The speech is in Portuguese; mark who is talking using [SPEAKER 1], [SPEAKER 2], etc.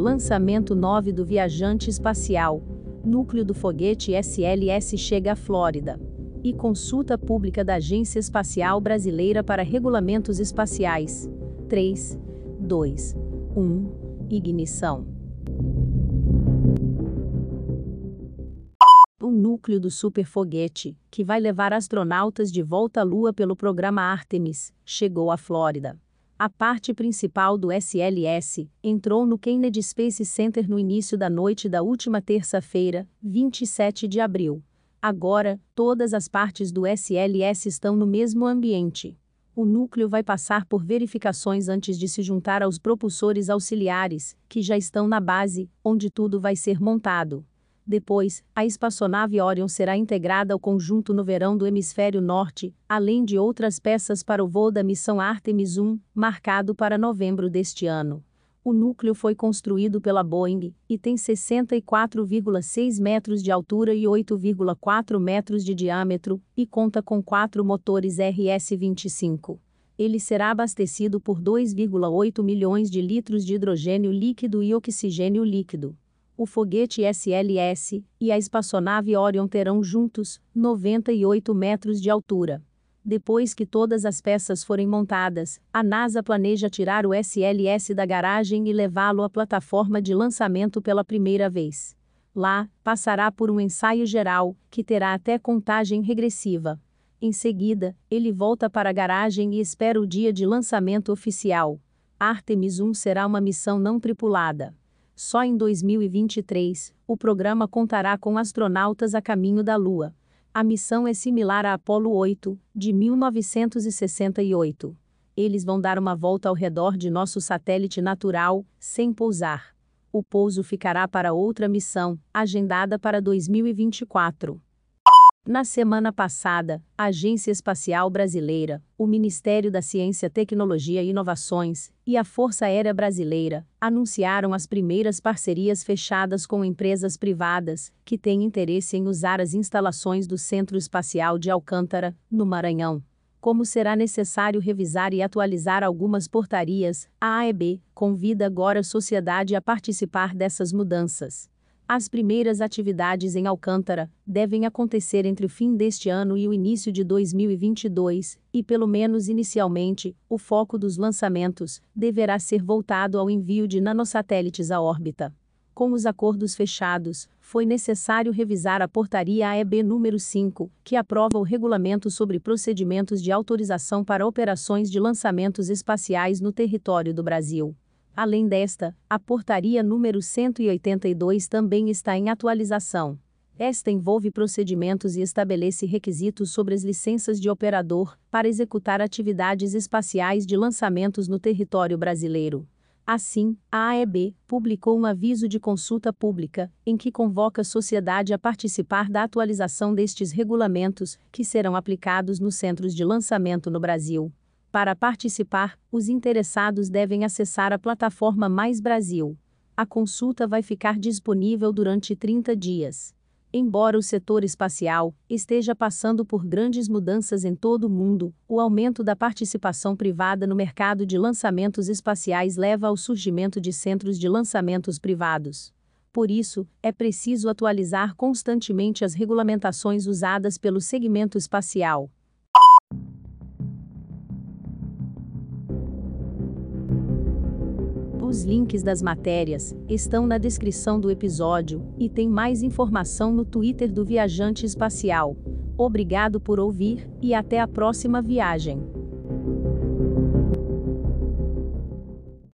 [SPEAKER 1] Lançamento 9 do viajante espacial. Núcleo do foguete SLS chega à Flórida. E consulta pública da Agência Espacial Brasileira para Regulamentos Espaciais. 3, 2, 1. Ignição. O núcleo do superfoguete, que vai levar astronautas de volta à Lua pelo programa Artemis, chegou à Flórida. A parte principal do SLS entrou no Kennedy Space Center no início da noite da última terça-feira, 27 de abril. Agora, todas as partes do SLS estão no mesmo ambiente. O núcleo vai passar por verificações antes de se juntar aos propulsores auxiliares, que já estão na base, onde tudo vai ser montado. Depois, a espaçonave Orion será integrada ao conjunto no verão do hemisfério norte, além de outras peças para o voo da missão Artemis 1, marcado para novembro deste ano. O núcleo foi construído pela Boeing e tem 64,6 metros de altura e 8,4 metros de diâmetro e conta com quatro motores RS-25. Ele será abastecido por 2,8 milhões de litros de hidrogênio líquido e oxigênio líquido o foguete SLS e a espaçonave Orion terão juntos 98 metros de altura. Depois que todas as peças forem montadas, a NASA planeja tirar o SLS da garagem e levá-lo à plataforma de lançamento pela primeira vez. Lá, passará por um ensaio geral, que terá até contagem regressiva. Em seguida, ele volta para a garagem e espera o dia de lançamento oficial. Artemis 1 será uma missão não tripulada. Só em 2023, o programa contará com astronautas a caminho da Lua. A missão é similar à Apollo 8, de 1968. Eles vão dar uma volta ao redor de nosso satélite natural, sem pousar. O pouso ficará para outra missão, agendada para 2024. Na semana passada, a Agência Espacial Brasileira, o Ministério da Ciência, Tecnologia e Inovações e a Força Aérea Brasileira anunciaram as primeiras parcerias fechadas com empresas privadas que têm interesse em usar as instalações do Centro Espacial de Alcântara, no Maranhão. Como será necessário revisar e atualizar algumas portarias, a AEB convida agora a sociedade a participar dessas mudanças. As primeiras atividades em Alcântara devem acontecer entre o fim deste ano e o início de 2022, e pelo menos inicialmente, o foco dos lançamentos deverá ser voltado ao envio de nanosatélites à órbita. Com os acordos fechados, foi necessário revisar a portaria AEB número 5, que aprova o regulamento sobre procedimentos de autorização para operações de lançamentos espaciais no território do Brasil. Além desta, a portaria número 182 também está em atualização. Esta envolve procedimentos e estabelece requisitos sobre as licenças de operador para executar atividades espaciais de lançamentos no território brasileiro. Assim, a AEB publicou um aviso de consulta pública, em que convoca a sociedade a participar da atualização destes regulamentos, que serão aplicados nos centros de lançamento no Brasil. Para participar, os interessados devem acessar a plataforma Mais Brasil. A consulta vai ficar disponível durante 30 dias. Embora o setor espacial esteja passando por grandes mudanças em todo o mundo, o aumento da participação privada no mercado de lançamentos espaciais leva ao surgimento de centros de lançamentos privados. Por isso, é preciso atualizar constantemente as regulamentações usadas pelo segmento espacial. Os links das matérias estão na descrição do episódio e tem mais informação no Twitter do Viajante Espacial. Obrigado por ouvir e até a próxima viagem.